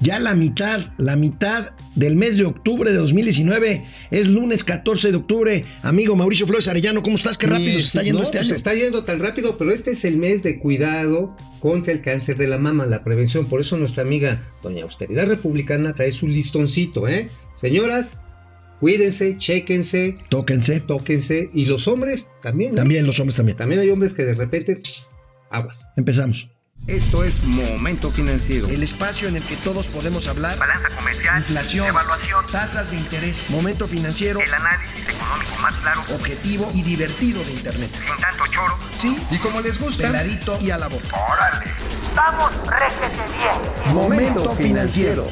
ya la mitad, la mitad del mes de octubre de 2019. Es lunes 14 de octubre. Amigo Mauricio Flores Arellano, ¿cómo estás? Qué rápido se está yendo este pues año. Se está yendo tan rápido, pero este es el mes de cuidado contra el cáncer de la mama, la prevención. Por eso nuestra amiga Doña Austeridad Republicana trae su listoncito, ¿eh? Señoras, cuídense, chéquense, Tóquense. tóquense. Y los hombres también. ¿eh? También, los hombres también. También hay hombres que de repente, aguas. Empezamos. Esto es Momento Financiero. El espacio en el que todos podemos hablar. balanza comercial, Inflación, evaluación, tasas de interés, momento financiero, el análisis económico más claro, objetivo y divertido de Internet. sin tanto choro. Sí, Y como les gusta, peladito y a la boca. ¡Órale! ¡Vamos, réjete bien! Momento Financiero.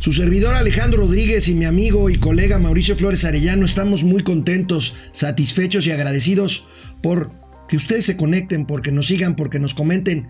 Su servidor Alejandro Rodríguez y mi amigo y colega Mauricio Flores Arellano estamos muy contentos, satisfechos y agradecidos por que ustedes se conecten, porque nos sigan, porque nos comenten.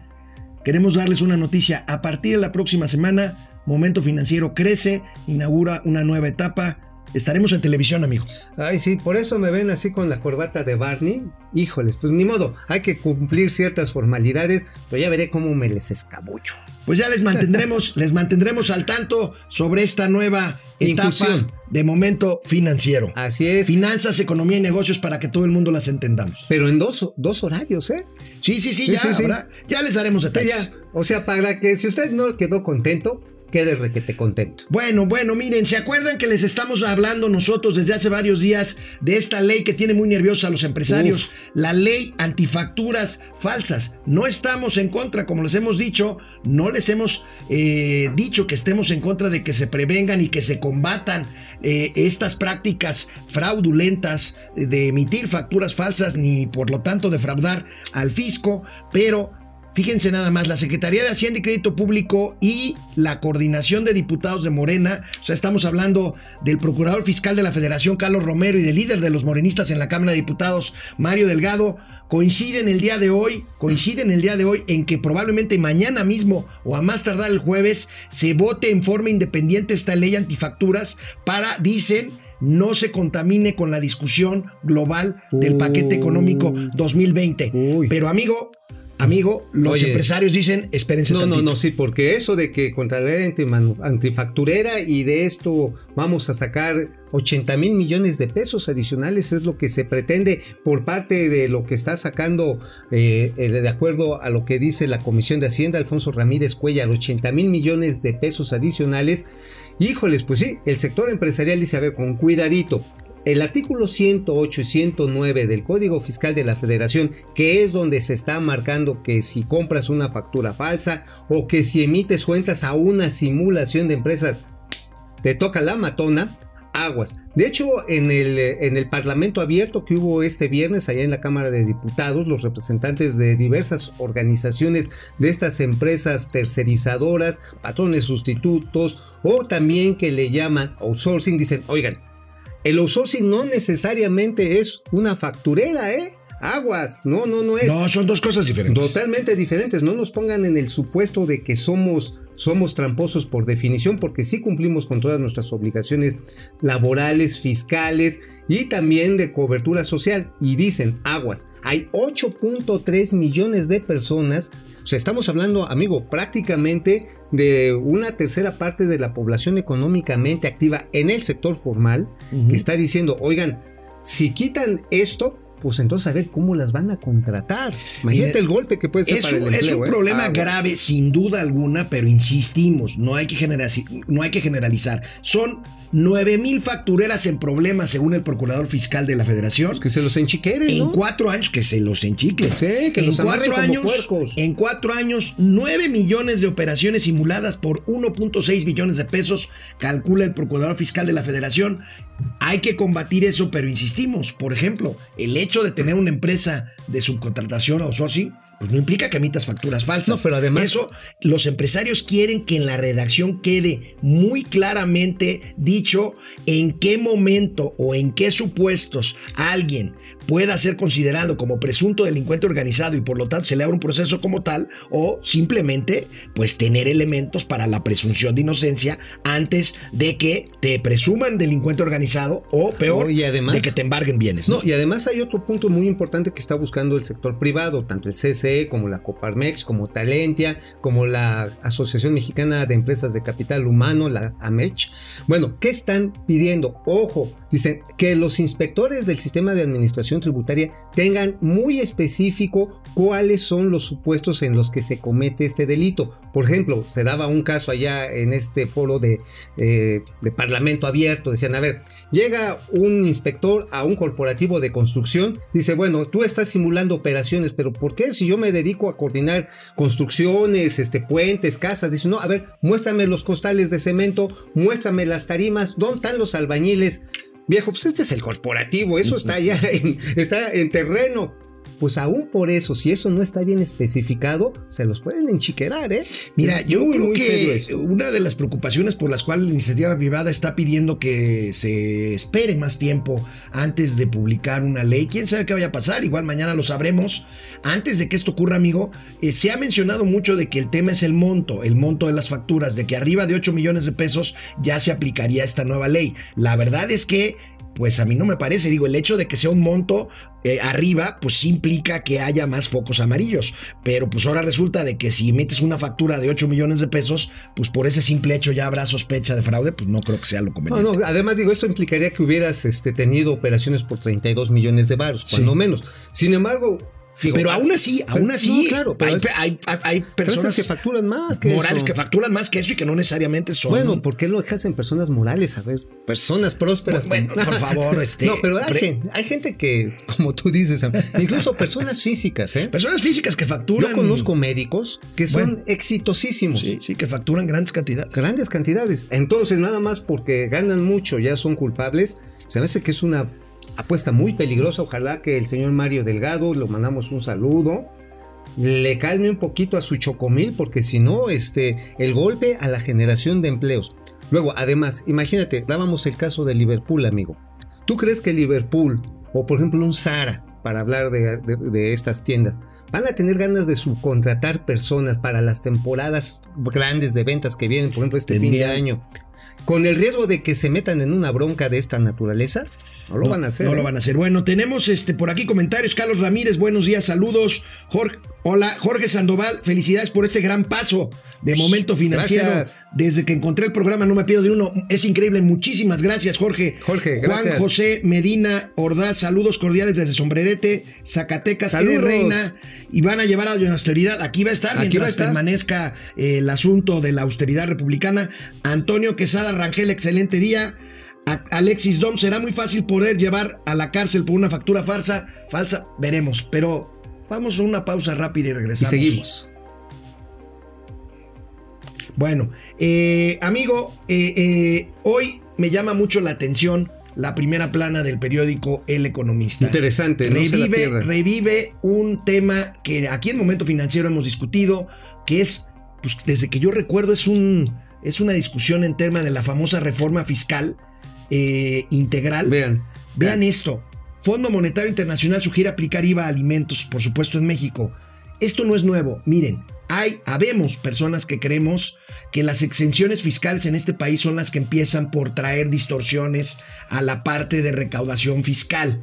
Queremos darles una noticia. A partir de la próxima semana, Momento Financiero crece, inaugura una nueva etapa. Estaremos en televisión, amigo. Ay, sí, por eso me ven así con la corbata de Barney. Híjoles, pues ni modo, hay que cumplir ciertas formalidades, pero ya veré cómo me les escabullo. Pues ya les mantendremos, les mantendremos al tanto sobre esta nueva etapa Inclusión. de momento financiero. Así es. Finanzas, economía y negocios para que todo el mundo las entendamos. Pero en dos, dos horarios, ¿eh? Sí, sí, sí, Sí, ya, sí, sí. habrá- ya les daremos detalles. ya. O sea, para que si usted no quedó contento, quede requete contento. Bueno, bueno, miren, ¿se acuerdan que les estamos hablando nosotros desde hace varios días de esta ley que tiene muy nerviosos a los empresarios? Uf. La ley antifacturas falsas. No estamos en contra, como les hemos dicho, no les hemos eh, dicho que estemos en contra de que se prevengan y que se combatan eh, estas prácticas fraudulentas de emitir facturas falsas ni por lo tanto defraudar al fisco, pero Fíjense nada más, la Secretaría de Hacienda y Crédito Público y la Coordinación de Diputados de Morena, o sea, estamos hablando del Procurador Fiscal de la Federación, Carlos Romero, y del líder de los morenistas en la Cámara de Diputados, Mario Delgado, coinciden el día de hoy, coinciden el día de hoy en que probablemente mañana mismo o a más tardar el jueves se vote en forma independiente esta ley antifacturas para, dicen, no se contamine con la discusión global del paquete económico 2020. Uy. Pero amigo, amigo, los Oye. empresarios dicen, espérense No, no, tantito. no, sí, porque eso de que contra la ley antifacturera y de esto vamos a sacar 80 mil millones de pesos adicionales es lo que se pretende por parte de lo que está sacando, eh, de acuerdo a lo que dice la Comisión de Hacienda, Alfonso Ramírez Cuellar, 80 mil millones de pesos adicionales. Híjoles, pues sí, el sector empresarial dice, a ver, con cuidadito. El artículo 108 y 109 del Código Fiscal de la Federación, que es donde se está marcando que si compras una factura falsa o que si emites o entras a una simulación de empresas, te toca la matona, aguas. De hecho, en el, en el Parlamento abierto que hubo este viernes allá en la Cámara de Diputados, los representantes de diversas organizaciones de estas empresas tercerizadoras, patrones sustitutos o también que le llaman outsourcing, dicen, oigan, el outsourcing no necesariamente es una facturera, ¿eh? Aguas, no, no, no es. No, son dos cosas diferentes. Totalmente diferentes. No nos pongan en el supuesto de que somos, somos tramposos por definición, porque sí cumplimos con todas nuestras obligaciones laborales, fiscales y también de cobertura social. Y dicen, aguas, hay 8.3 millones de personas. O sea, estamos hablando, amigo, prácticamente de una tercera parte de la población económicamente activa en el sector formal, que está diciendo, oigan, si quitan esto, pues entonces a ver cómo las van a contratar. Imagínate Mire, el golpe que puede ser Es para el un, es empleo. un ¿eh? problema grave, sin duda alguna, pero insistimos, no hay que, no hay que generalizar. Son 9 mil factureras en problemas, según el Procurador Fiscal de la Federación. Pues que se los enchiqueren, En ¿no? cuatro años, que se los enchiclen. Sí, que en los cuatro como años, puercos. En cuatro años, 9 millones de operaciones simuladas por 1.6 billones de pesos, calcula el Procurador Fiscal de la Federación. Hay que combatir eso, pero insistimos, por ejemplo, el hecho de tener una empresa de subcontratación o outsourcing, pues no implica que emitas facturas falsas. No, pero además- Eso, los empresarios quieren que en la redacción quede muy claramente dicho en qué momento o en qué supuestos alguien pueda ser considerado como presunto delincuente organizado y por lo tanto se le abre un proceso como tal o simplemente pues tener elementos para la presunción de inocencia antes de que te presuman delincuente organizado o peor y además- de que te embarguen bienes. No, y además hay otro punto muy importante que está buscando el sector privado, tanto el CCE como la Coparmex, como Talentia, como la Asociación Mexicana de Empresas de Capital Humano, la AMECH. Bueno, ¿qué están pidiendo? Ojo, dicen que los inspectores del sistema de administración tributaria tengan muy específico cuáles son los supuestos en los que se comete este delito. Por ejemplo, se daba un caso allá en este foro de, eh, de Parlamento abierto, decían, a ver, llega un inspector a un corporativo de construcción, dice, bueno, tú estás simulando operaciones, pero ¿por qué si yo me dedico a coordinar construcciones, este, puentes, casas? Dice, no, a ver, muéstrame los costales de cemento, muéstrame las tarimas, ¿dónde están los albañiles? Viejo, pues este es el corporativo, eso está allá, en, está en terreno. Pues aún por eso, si eso no está bien especificado, se los pueden enchiquerar, ¿eh? Mira, Es yo muy, creo muy que una de las preocupaciones por las cuales la iniciativa privada está pidiendo que se espere más tiempo antes de publicar una ley, quién sabe qué vaya a pasar, igual mañana lo sabremos. Antes de que esto ocurra, amigo, eh, se ha mencionado mucho de que el tema es el monto, el monto de las facturas, de que arriba de 8 millones de pesos ya se aplicaría esta nueva ley. La verdad es que pues a mí no me parece, digo, el hecho de que sea un monto eh, arriba, pues sí implica que haya más focos amarillos, pero pues ahora resulta de que si metes una factura de 8 millones de pesos, pues por ese simple hecho ya habrá sospecha de fraude, pues no creo que sea lo No, conveniente. no, además digo, esto implicaría que hubieras este, tenido operaciones por 32 millones de varos, cuando Sí. menos. Sin embargo, digo, pero aún así, pero- aún así, no, claro, hay, es- pe- hay- hay- hay pero personas que facturan más que morales eso. que facturan más que eso y que no necesariamente son... Bueno, ¿por qué lo dejas en personas morales? A ver, personas prósperas. Bueno, por favor, este, No, pero hay, pre- gen- hay gente que, como tú dices, incluso personas físicas, ¿eh? Personas físicas que facturan... Yo conozco médicos que son Bueno. exitosísimos. Sí, sí, que facturan grandes cantidades. Grandes cantidades. Entonces, nada más porque ganan mucho, ya son culpables, se me hace que es una apuesta muy peligrosa. Ojalá que el señor Mario Delgado, le mandamos un saludo, le calme un poquito a su chocomil, porque si no, este, el golpe a la generación de empleos. Luego, además, imagínate, dábamos el caso de Liverpool, amigo. ¿Tú crees que Liverpool, o por ejemplo un Zara, para hablar de, de- de estas tiendas, van a tener ganas de subcontratar personas para las temporadas grandes de ventas que vienen, por ejemplo, este fin de año, con el riesgo de que se metan en una bronca de esta naturaleza? No lo van a hacer. No ¿eh? lo van a hacer. Bueno, tenemos este por aquí comentarios. Carlos Ramírez, buenos días, saludos. Jorge, hola, Jorge Sandoval, felicidades por este gran paso de momento financiero. Gracias. Desde que encontré el programa no me pierdo de uno. Es increíble. Muchísimas gracias, Jorge. Jorge, Juan gracias. José Medina Ordaz, saludos cordiales desde Sombrerete, Zacatecas, Saludos. Reina. Y van a llevar a la austeridad. Aquí va a estar Aquí mientras va a estar. permanezca eh, el asunto de la austeridad republicana. Antonio Quesada Rangel, excelente día. Alexis Dom, será muy fácil poder llevar a la cárcel por una factura falsa. Falsa, veremos. Pero vamos a una pausa rápida y Y regresamos. seguimos. Bueno, eh, amigo, eh, eh, hoy me llama mucho la atención la primera plana del periódico El Economista. Interesante, no se la revive, pierdan. revive un tema que aquí en Momento Financiero hemos discutido, que es, pues desde que yo recuerdo, es, un, es una discusión en tema de la famosa reforma fiscal eh, integral. Vean. Vean esto. Fondo Monetario Internacional sugiere aplicar IVA a alimentos, por supuesto en México. Esto no es nuevo. Miren, hay, habemos personas que creemos que las exenciones fiscales en este país son las que empiezan por traer distorsiones a la parte de recaudación fiscal.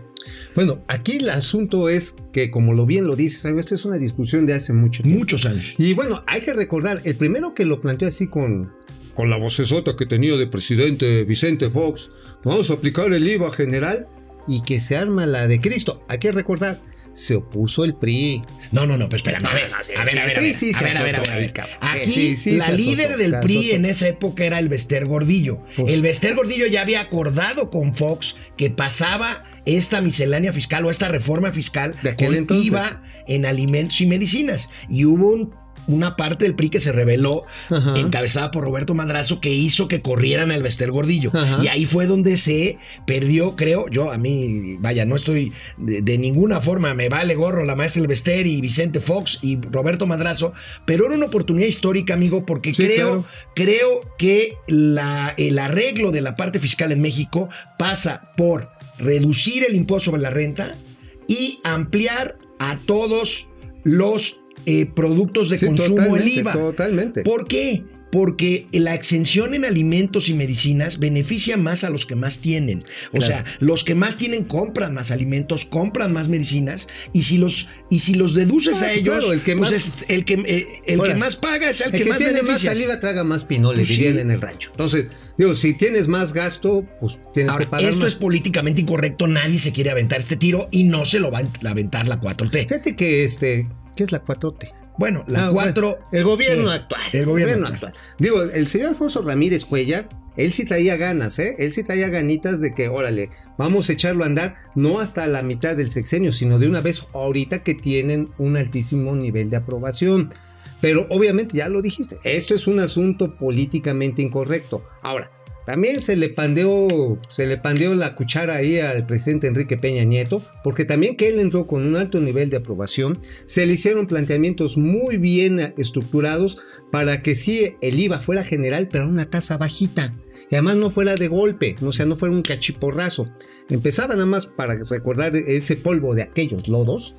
Bueno, aquí el asunto es que, como lo bien lo dices, esta es una discusión de hace mucho tiempo. Muchos años. Y bueno, hay que recordar, el primero que lo planteó así con, con la vocesota que tenía de presidente Vicente Fox, vamos a aplicar el IVA general y que se arma la de Cristo. Hay que recordar, se opuso el PRI. No, no, no, pero espérame. A ver, a ver, a ver, a ver, sí a ver, a ver, a azotó ver, a ver. ahí, cabrón. Aquí Sí, sí, la líder azotó, del PRI en esa época era el Bester Gordillo. Pues- el Bester Gordillo ya había acordado con Fox que pasaba esta miscelánea fiscal o esta reforma fiscal De aquel con entonces. IVA en alimentos y medicinas. Y hubo un- una parte del PRI que se reveló, Ajá. encabezada por Roberto Madrazo, que hizo que corrieran al Bester Gordillo. Ajá. Y ahí fue donde se perdió, creo, yo a mí, vaya, no estoy de, de ninguna forma, me vale gorro la maestra Elvester y Vicente Fox y Roberto Madrazo, pero era una oportunidad histórica, amigo, porque Sí, creo, claro. creo que la, el arreglo de la parte fiscal en México pasa por reducir el impuesto sobre la renta, y ampliar a todos los eh, productos de Sí, consumo el IVA. Totalmente. ¿Por qué? Porque la exención en alimentos y medicinas beneficia más a los que más tienen. O Claro. sea, los que más tienen compran más alimentos, compran más medicinas, y si los, y si los deduces Ah, a ellos, claro, el que pues más- es el que, eh, el Ahora, que más paga es el, El que, que, más tiene más beneficia. saliva traga más pinole, Pues sí. dirían en el rancho. Entonces, digo, si tienes más gasto, pues tienes Ahora, que pagar esto más. es políticamente incorrecto, nadie se quiere aventar este tiro y no se lo va a aventar la 4T. Fíjate que este, ¿qué es la 4T? Bueno, la Ah, 4... bueno, el gobierno eh, actual. el gobierno actual. Digo, el señor Alfonso Ramírez Cuellar, él sí traía ganas, ¿eh? Él sí traía ganitas de que, órale, vamos a echarlo a andar, no hasta la mitad del sexenio, sino de una vez ahorita que tienen un altísimo nivel de aprobación. Pero obviamente, ya lo dijiste, esto es un asunto políticamente incorrecto. Ahora, también se le pandeó, se le pandeó la cuchara ahí al presidente Enrique Peña Nieto, porque también que él entró con un alto nivel de aprobación, se le hicieron planteamientos muy bien estructurados para que sí el IVA fuera general, pero a una tasa bajita. Y además no fuera de golpe, o sea, no fuera un cachiporrazo. Empezaba nada más para recordar ese polvo de aquellos lodos,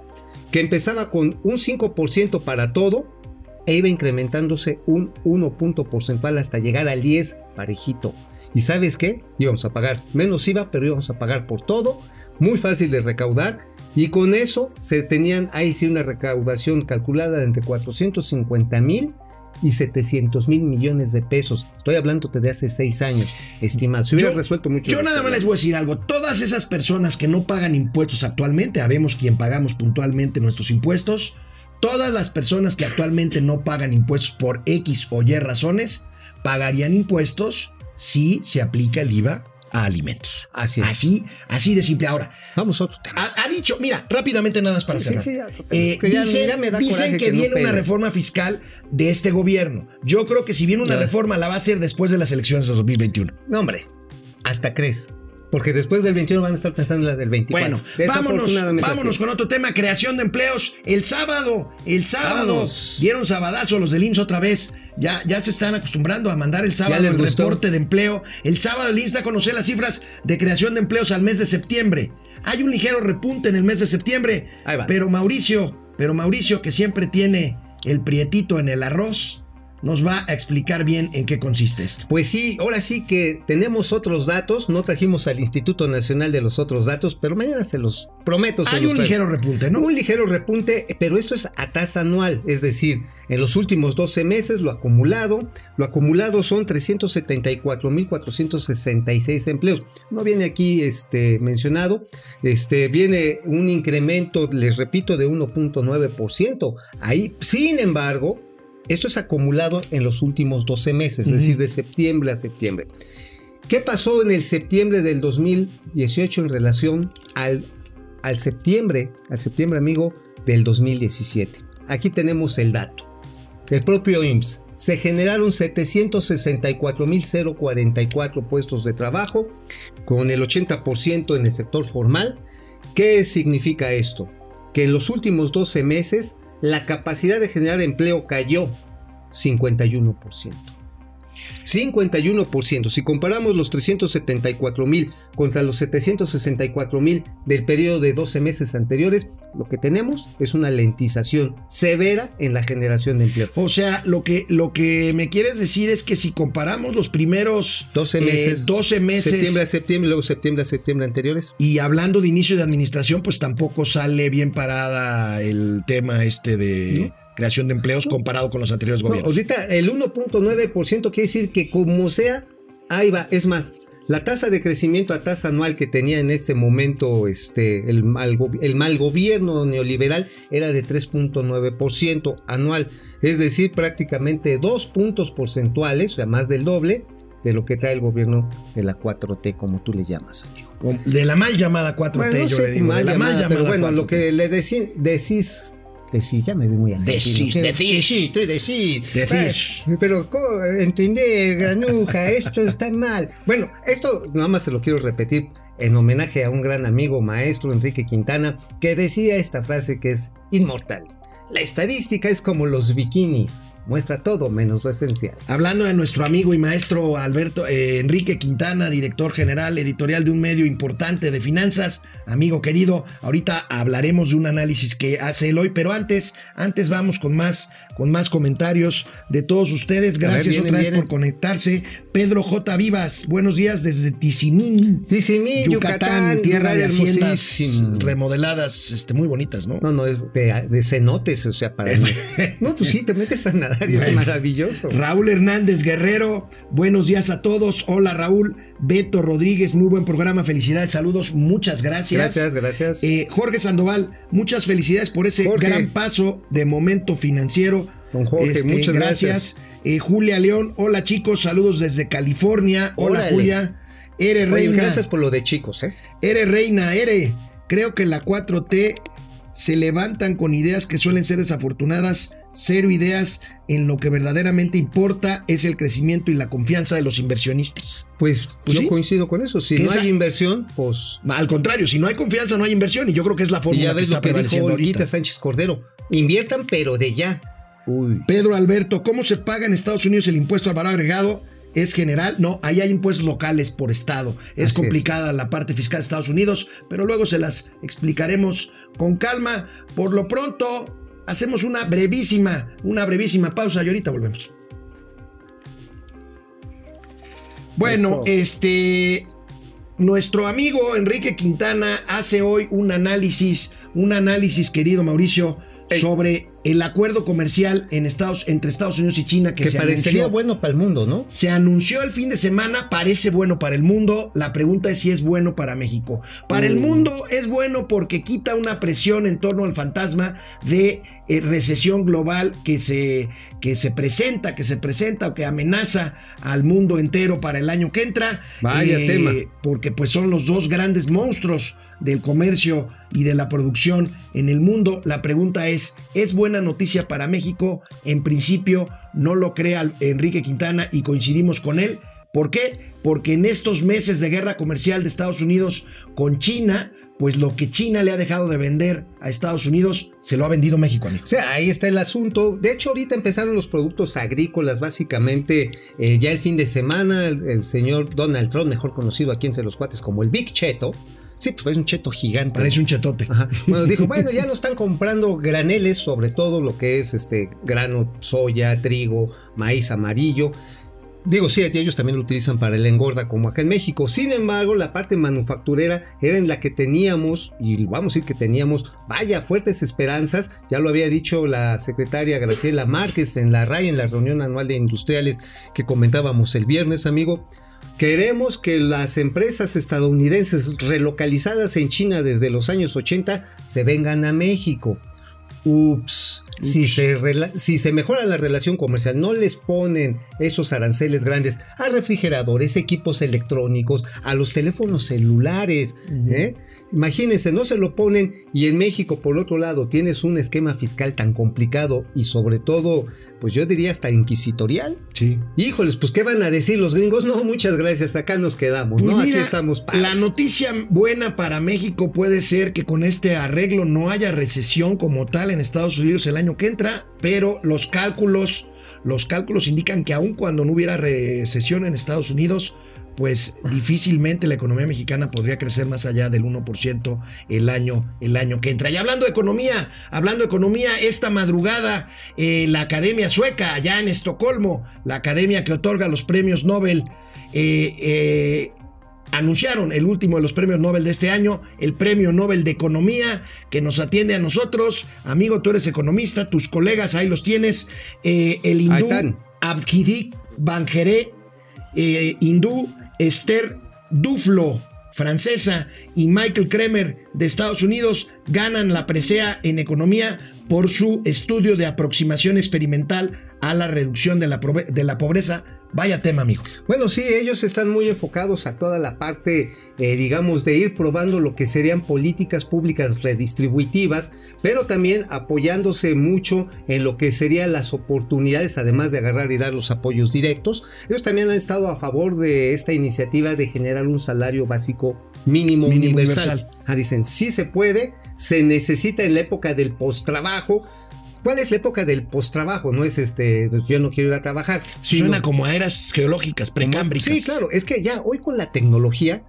que empezaba con un 5% para todo e iba incrementándose un 1 punto porcentual hasta llegar al 10 parejito. ¿Y sabes qué? Íbamos a pagar menos IVA, pero íbamos a pagar por todo, muy fácil de recaudar. Y con eso se tenían ahí sí una recaudación calculada de entre 450 mil y 700 mil millones de pesos. Estoy hablando de hace seis años, estimado. Se hubiera Yo- resuelto mucho. Yo nada más les voy a decir algo. Todas esas personas que no pagan impuestos actualmente, habemos quien pagamos puntualmente nuestros impuestos, todas las personas que actualmente no pagan impuestos por X o Y razones, pagarían impuestos si se aplica el IVA a alimentos. Así es. Así, así de simple. Ahora, Vamos a otro tema. ha, ha dicho, mira, rápidamente nada más para Sí, sí, cerrar. sí, ya, total. Eh, ya- dicen ya me da dicen que, que no viene una reforma fiscal de este gobierno. Yo creo que si viene una reforma la va a hacer después de las elecciones de 2021. No, hombre, hasta crees. Porque después del 21 van a estar pensando en la del 24. Bueno, vámonos, vámonos con otro tema, creación de empleos. El sábado, el sábado, Vámonos. dieron sabadazo los del IMSS otra vez. Ya, ya se están acostumbrando a mandar el sábado el gustó? reporte de empleo. El sábado el IMSS da a conocer las cifras de creación de empleos al mes de septiembre. Hay un ligero repunte en el mes de septiembre. Ahí va. Pero Mauricio, pero Mauricio, que siempre tiene el prietito en el arroz, nos va a explicar bien en qué consiste esto. Pues sí, ahora sí que tenemos otros datos. No trajimos al Instituto Nacional de los otros datos, pero mañana se los prometo. se Hay los un ligero repunte, ¿no? Un ligero repunte, pero esto es a tasa anual, es decir, en los últimos 12 meses lo acumulado, lo acumulado son 374.466 empleos. No viene aquí este mencionado, este viene un incremento, les repito, de 1.9%. Ahí, sin embargo, esto es acumulado en los últimos 12 meses, es decir, de septiembre a septiembre. ¿Qué pasó en el septiembre del 2018 en relación al, al septiembre, al septiembre amigo del 2017? Aquí tenemos el dato. El propio IMSS. Se generaron 764.044 puestos de trabajo, con el 80% en el sector formal. ¿Qué significa esto? Que en los últimos 12 meses la capacidad de generar empleo cayó 51%. 51%. Si comparamos los 374 mil contra los 764 mil del periodo de 12 meses anteriores, lo que tenemos es una lentización severa en la generación de empleo. O sea, lo que, lo que me quieres decir es que si comparamos los primeros 12 eh, meses. 12 meses Septiembre a septiembre, luego septiembre a septiembre anteriores. y hablando de inicio de administración, pues tampoco sale bien parada el tema este de creación de empleos comparado con los anteriores No, gobiernos. ahorita el 1.9% quiere decir que como sea, ahí va. Es más, la tasa de crecimiento a tasa anual que tenía en este momento este, el, mal, el mal gobierno neoliberal era de 3.9% anual. Es decir, prácticamente dos puntos porcentuales, o sea, más del doble de lo que trae el gobierno de la 4T, como tú le llamas, amigo. de la mal llamada 4T, Bueno, no yo sé, le digo. de la llamada, mal llamada pero bueno, 4T. lo que le deci- decís, decís, ya me vi muy argentino. Decís, decís. Sí, estoy decís. Decís. Pero, ¿cómo? entendé, granuja, esto está mal. Bueno, esto nada más se lo quiero repetir en homenaje a un gran amigo maestro, Enrique Quintana, que decía esta frase que es inmortal. La estadística es como los bikinis. Muestra todo menos lo esencial. Hablando de nuestro amigo y maestro Alberto eh, Enrique Quintana, director general editorial de un medio importante de finanzas, amigo querido, ahorita hablaremos de un análisis que hace él hoy, pero antes, antes vamos con más, con más comentarios de todos ustedes. Gracias viene, otra vez viene. por conectarse. Pedro J. Vivas, buenos días desde Tizimín. Tizimín, Yucatán, Yucatán, tierra de haciendas remodeladas, este, muy bonitas, ¿no? No, no, es de, de cenotes, o sea, para mí. No, pues sí, te metes a es maravilloso. Raúl Hernández Guerrero, buenos días a todos. Hola Raúl. Beto Rodríguez, muy buen programa. Felicidades, saludos, muchas gracias. Gracias, gracias. Eh, Jorge Sandoval, muchas felicidades por ese Jorge. gran paso de momento financiero. Este, Don Jorge, muchas gracias. Eh, Julia León, hola chicos, saludos desde California. Hola Órale. Julia. Ere Oye, Reina. gracias por lo de chicos, ¿eh? Ere Reina, Ere. Creo que la 4T se levantan con ideas que suelen ser desafortunadas. Cero ideas en lo que verdaderamente importa es el crecimiento y la confianza de los inversionistas. Pues, Pues yo sí. coincido con eso. Si Que no esa- hay inversión, pues. Al contrario, si no hay confianza, no hay inversión. Y yo creo que es la Y fórmula ya que ves está lo que prevaleciendo ahorita. Sánchez Cordero. Inviertan, pero de ya. Uy. Pedro Alberto, ¿cómo se paga en Estados Unidos el impuesto al valor agregado? ¿Es general? No, ahí hay impuestos locales por estado. Es Así complicada la parte fiscal de Estados Unidos, pero luego se las explicaremos con calma. Por lo pronto, hacemos una brevísima, una brevísima pausa y ahorita volvemos. Bueno, Eso. este, nuestro amigo Enrique Quintana hace hoy un análisis, un análisis, querido Mauricio, Ey. sobre el acuerdo comercial en Estados, entre Estados Unidos y China que, Que se parecería anunció. bueno para el mundo, ¿no? Se anunció el fin de semana, parece bueno para el mundo. La pregunta es si es bueno para México. Para el Mm. mundo es bueno porque quita una presión en torno al fantasma de eh, recesión global que se, que se presenta, que se presenta o que amenaza al mundo entero para el año que entra. Vaya tema. Porque pues son los dos grandes monstruos del comercio y de la producción en el mundo. La pregunta es, ¿es buena noticia para México? En principio no lo crea Enrique Quintana y coincidimos con él. ¿Por qué? Porque en estos meses de guerra comercial de Estados Unidos con China, pues lo que China le ha dejado de vender a Estados Unidos, se lo ha vendido México, amigo. O sea, ahí está el asunto. De hecho, ahorita empezaron los productos agrícolas, básicamente eh, ya el fin de semana, el, el señor Donald Trump, mejor conocido aquí entre los cuates como el Big Cheto. Sí, pues es un cheto gigante. Parece un chetote. Ajá. Bueno, dijo, bueno, ya lo están comprando graneles, sobre todo lo que es este grano, soya, trigo, maíz amarillo. Digo, sí, ellos también lo utilizan para el engorda como acá en México. Sin embargo, la parte manufacturera era en la que teníamos, y vamos a decir que teníamos, vaya, fuertes esperanzas. Ya lo había dicho la secretaria Graciela Márquez en la RAI, en la reunión anual de industriales que comentábamos el viernes, amigo. Queremos que las empresas estadounidenses relocalizadas en China desde los años 80 se vengan a México. Ups, Si, se rela- si se mejora la relación comercial, no les ponen esos aranceles grandes a refrigeradores, equipos electrónicos, a los teléfonos celulares. ¿eh? Imagínense, no se lo ponen y en México, por otro lado, tienes un esquema fiscal tan complicado y sobre todo, pues yo diría hasta inquisitorial. Sí. Híjoles, pues ¿qué van a decir los gringos? No, muchas gracias, acá nos quedamos, Pues ¿no? mira, Aquí estamos. La padres. noticia buena para México puede ser que con este arreglo no haya recesión como tal en Estados Unidos el año que entra, pero los cálculos, los cálculos indican que aun cuando no hubiera recesión en Estados Unidos, pues difícilmente la economía mexicana podría crecer más allá del 1% el año, el año que entra. Y hablando de economía, hablando de economía, esta madrugada eh, la Academia Sueca, allá en Estocolmo, la academia que otorga los premios Nobel, eh, eh, anunciaron el último de los premios Nobel de este año, el Premio Nobel de Economía, que nos atiende a nosotros. Amigo, tú eres economista, tus colegas ahí los tienes. Eh, el hindú. Abhidik Banjere, eh, hindú Esther Duflo, francesa, y Michael Kremer de Estados Unidos ganan la presea en economía por su estudio de aproximación experimental a la reducción de la, de la pobreza. Vaya tema, amigo. Bueno, sí, ellos están muy enfocados a toda la parte, eh, digamos, de ir probando lo que serían políticas públicas redistributivas, pero también apoyándose mucho en lo que serían las oportunidades, además de agarrar y dar los apoyos directos. Ellos también han estado a favor de esta iniciativa de generar un salario básico mínimo, Mínimo universal. universal. Ah, dicen, sí se puede, se necesita en la época del post-trabajo. ¿Cuál es la época del postrabajo? No es este, yo no quiero ir a trabajar. sino- Suena como a eras geológicas, precámbricas. Sí, claro, es que ya hoy con la tecnología,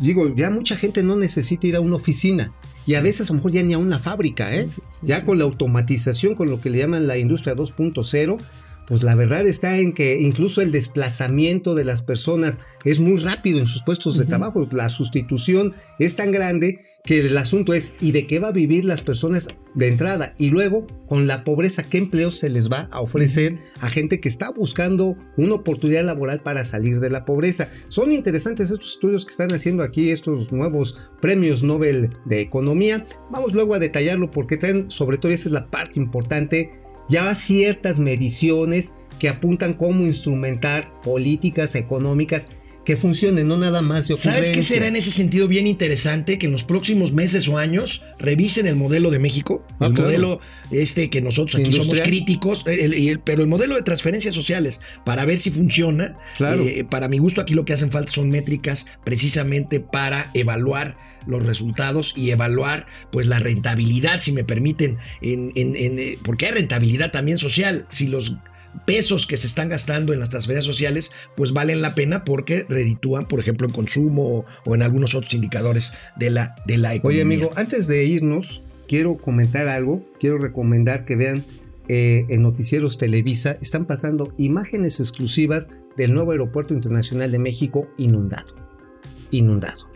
digo, ya mucha gente no necesita ir a una oficina. Y a veces a lo mejor ya ni a una fábrica, ¿eh? Ya con la automatización, con lo que le llaman la industria 2.0, pues la verdad está en que incluso el desplazamiento de las personas es muy rápido en sus puestos de trabajo. La sustitución es tan grande que el asunto es, ¿y de qué va a vivir las personas de entrada? Y luego, con la pobreza, ¿qué empleo se les va a ofrecer a gente que está buscando una oportunidad laboral para salir de la pobreza? Son interesantes estos estudios que están haciendo aquí, estos nuevos premios Nobel de Economía. Vamos luego a detallarlo porque traen, sobre todo, esa es la parte importante, ya ciertas mediciones que apuntan cómo instrumentar políticas económicas que funcionen, no nada más de ¿Sabes qué ocurrencias. será en ese sentido bien interesante? Que en los próximos meses o años revisen el modelo de México, Ah, el claro. modelo este que nosotros aquí somos críticos, el- el- pero el modelo de transferencias sociales, para ver si funciona. Claro. Eh, para mi gusto aquí lo que hacen falta son métricas precisamente para evaluar los resultados y evaluar pues la rentabilidad, si me permiten, en, en- en, eh, porque hay rentabilidad también social. Si los pesos que se están gastando en las transferencias sociales, pues valen la pena porque reditúan, por ejemplo, en consumo o, en algunos otros indicadores de la, de la economía. Oye, amigo, antes de irnos, quiero comentar algo. Quiero recomendar que vean eh, en Noticieros Televisa. Están pasando imágenes exclusivas del nuevo Aeropuerto Internacional de México inundado. Inundado.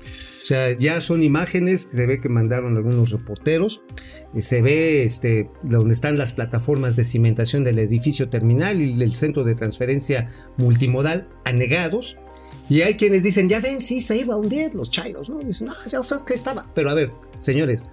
O sea, ya son imágenes que se ve que mandaron algunos reporteros. Eh, Se ve este, donde están las plataformas de cimentación del edificio terminal y del centro de transferencia multimodal anegados. Y hay quienes dicen, ya ven, sí, se iba a hundir los chairos, ¿no? Dicen, no, ya sabes que estaba. Pero a ver, señores,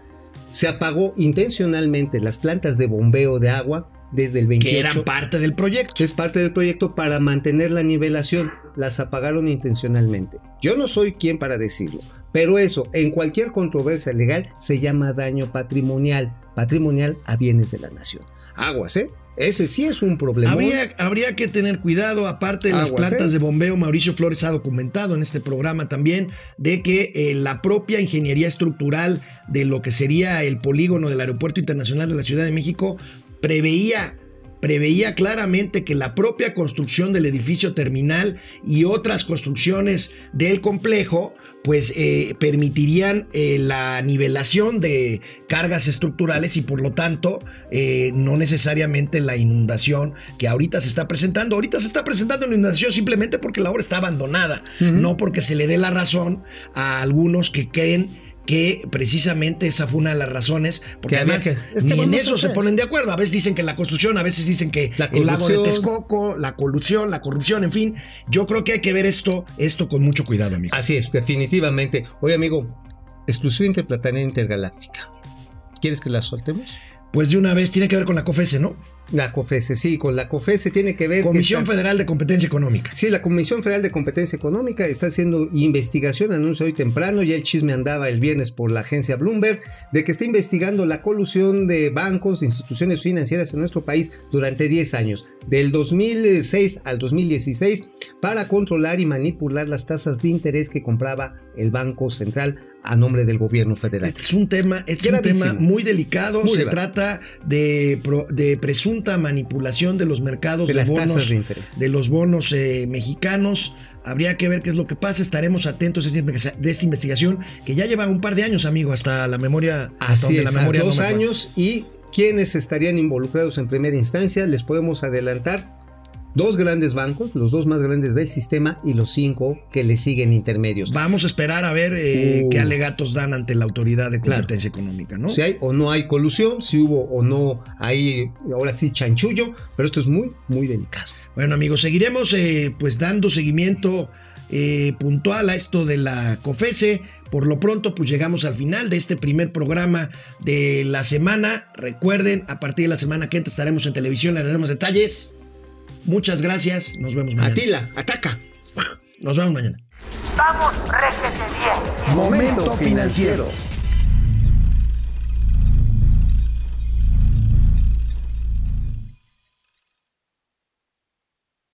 se apagó intencionalmente las plantas de bombeo de agua desde el 28. que eran parte del proyecto. Es parte del proyecto para mantener la nivelación. Las apagaron intencionalmente. Yo no soy quien para decirlo, pero eso en cualquier controversia legal se llama daño patrimonial. Patrimonial a bienes de la nación. Aguas, ¿eh? Ese sí es un problema. Habría, habría que tener cuidado, aparte de las Aguas, plantas ¿eh? de bombeo, Mauricio Flores ha documentado en este programa también de que eh, la propia ingeniería estructural de lo que sería el polígono del Aeropuerto Internacional de la Ciudad de México preveía preveía claramente que la propia construcción del edificio terminal y otras construcciones del complejo pues eh, permitirían eh, la nivelación de cargas estructurales y por lo tanto eh, no necesariamente la inundación que ahorita se está presentando. Ahorita se está presentando la inundación simplemente porque la obra está abandonada, no porque se le dé la razón a algunos que creen que precisamente esa fue una de las razones, porque además que- es que ni en eso se ponen de acuerdo. A veces dicen que la construcción, a veces dicen que La el lago de. Texcoco, la colusión, la corrupción, en fin. Yo creo que hay que ver esto, esto con mucho cuidado, amigo. Así es, definitivamente. Oye, amigo, exclusiva interplanetaria intergaláctica. ¿Quieres que la soltemos? Pues de una vez tiene que ver con la COFESE, ¿no? La COFESE, sí, con la COFESE tiene que ver. que Comisión está- Federal de Competencia Económica. Sí, la Comisión Federal de Competencia Económica está haciendo investigación, anuncio hoy temprano, ya el chisme andaba el viernes por la agencia Bloomberg, de que está investigando la colusión de bancos, de instituciones financieras en nuestro país durante 10 años, del 2006 al 2016, para controlar y manipular las tasas de interés que compraba el Banco Central a nombre del gobierno federal. Este es un tema, este es un tema muy delicado. Muy Se grave. trata de, de presunta manipulación de los mercados De de, las bonos, tasas de interés. de los bonos eh, mexicanos. Habría que ver qué es lo que pasa. Estaremos atentos de esta investigación que ya lleva un par de años, amigo, hasta la memoria. hasta Así donde es, la memoria no dos me años y quienes estarían involucrados en primera instancia, les podemos adelantar dos grandes bancos, los dos más grandes del sistema y los cinco que le siguen intermedios. Vamos a esperar a ver eh, Uh. qué alegatos dan ante la autoridad de Claro. competencia económica, ¿no? Si hay o no hay colusión, si hubo o no hay, ahora sí, chanchullo, pero esto es muy, muy delicado. Bueno, amigos, seguiremos eh, pues dando seguimiento eh, puntual a esto de la COFESE. Por lo pronto, pues llegamos al final de este primer programa de la semana. Recuerden, a partir de la semana que entra estaremos en televisión, le daremos detalles. Muchas gracias, nos vemos mañana. Atila, ataca. Nos vemos mañana. Vamos, réjete bien. Momento financiero.